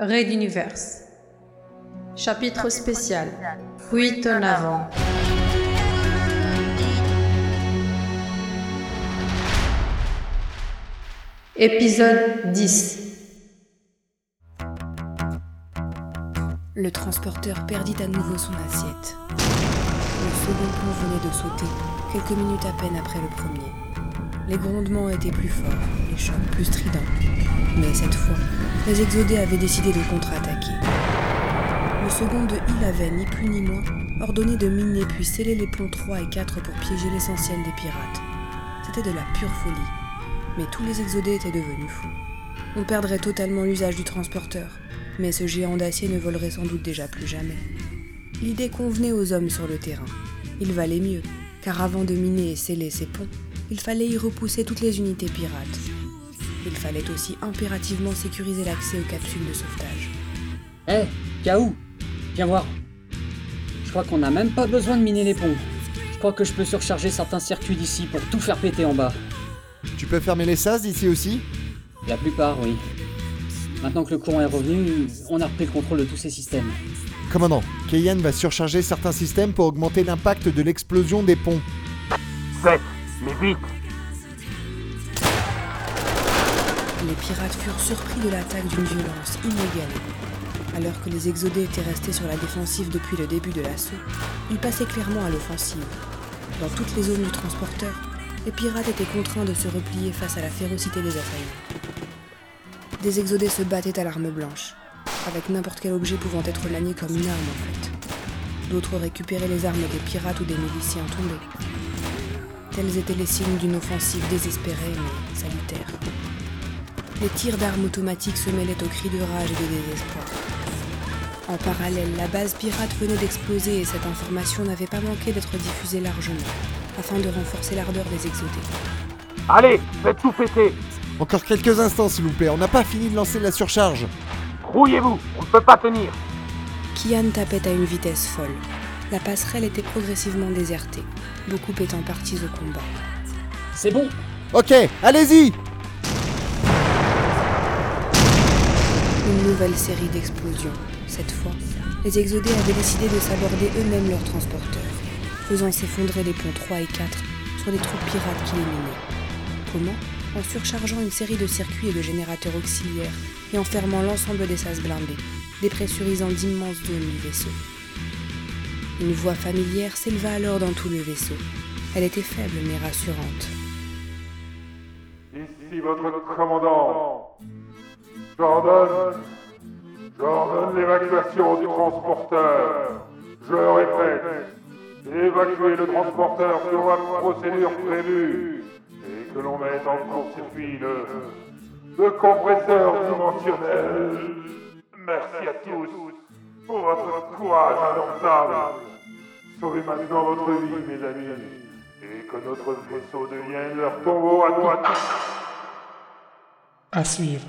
Raid d'univers. Chapitre spécial. Fuite en avant. Épisode 10. Le transporteur perdit à nouveau son assiette. Le second pont venait de sauter, quelques minutes à peine après le premier. Les grondements étaient plus forts, les chocs plus stridents. Mais cette fois, les exodés avaient décidé de contre-attaquer. Le second de Hill avait, ni plus ni moins, ordonné de miner puis sceller les ponts 3 et 4 pour piéger l'essentiel des pirates. C'était de la pure folie. Mais tous les exodés étaient devenus fous. On perdrait totalement l'usage du transporteur, mais ce géant d'acier ne volerait sans doute déjà plus jamais. L'idée convenait aux hommes sur le terrain. Il valait mieux, car avant de miner et sceller ces ponts, il fallait y repousser toutes les unités pirates. Il fallait aussi impérativement sécuriser l'accès aux capsules de sauvetage. Hé, Kaou Viens voir. Je crois qu'on n'a même pas besoin de miner les ponts. Je crois que je peux surcharger certains circuits d'ici pour tout faire péter en bas. Tu peux fermer les sas d'ici aussi? La plupart, oui. Maintenant que le courant est revenu, on a repris le contrôle de tous ces systèmes. Commandant, Keyan va surcharger certains systèmes pour augmenter l'impact de l'explosion des ponts. Faites, mais vite Les pirates furent surpris de l'attaque d'une violence inégalée. Alors que les exodés étaient restés sur la défensive depuis le début de l'assaut, ils passaient clairement à l'offensive. Dans toutes les zones du transporteur, les pirates étaient contraints de se replier face à la férocité des assaillants. Des exodés se battaient à l'arme blanche, avec n'importe quel objet pouvant être lanié comme une arme en fait. D'autres récupéraient les armes des pirates ou des miliciens tombés. Tels étaient les signes d'une offensive désespérée mais salutaire. Les tirs d'armes automatiques se mêlaient aux cris de rage et de désespoir. En parallèle, la base pirate venait d'exploser et cette information n'avait pas manqué d'être diffusée largement, afin de renforcer l'ardeur des exodés. Allez, faites tout péter Encore quelques instants s'il vous plaît, on n'a pas fini de lancer la surcharge. Rouillez-vous, on ne peut pas tenir Kian tapait à une vitesse folle. La passerelle était progressivement désertée, beaucoup étant partis au combat. C'est bon Ok, allez-y Une nouvelle série d'explosions. Cette fois, les exodés avaient décidé de s'aborder eux-mêmes leurs transporteurs, faisant s'effondrer les ponts 3 et 4 sur les troupes pirates qui les minaient. Comment En surchargeant une série de circuits et de générateurs auxiliaires et en fermant l'ensemble des sas blindés, dépressurisant d'immenses zones du vaisseau. Une voix familière s'éleva alors dans tout le vaisseau. Elle était faible mais rassurante. Ici votre commandant. J'ordonne. J'ordonne l'évacuation du transporteur. Je répète. Évacuer le transporteur selon la procédure prévue. Et que l'on mette en court-circuit le compresseur dimensionnel. Merci à tous pour votre courage indomptable. Sauvez maintenant votre vie, mes amis. Et que notre vaisseau devienne leur tombeau à toi À suivre.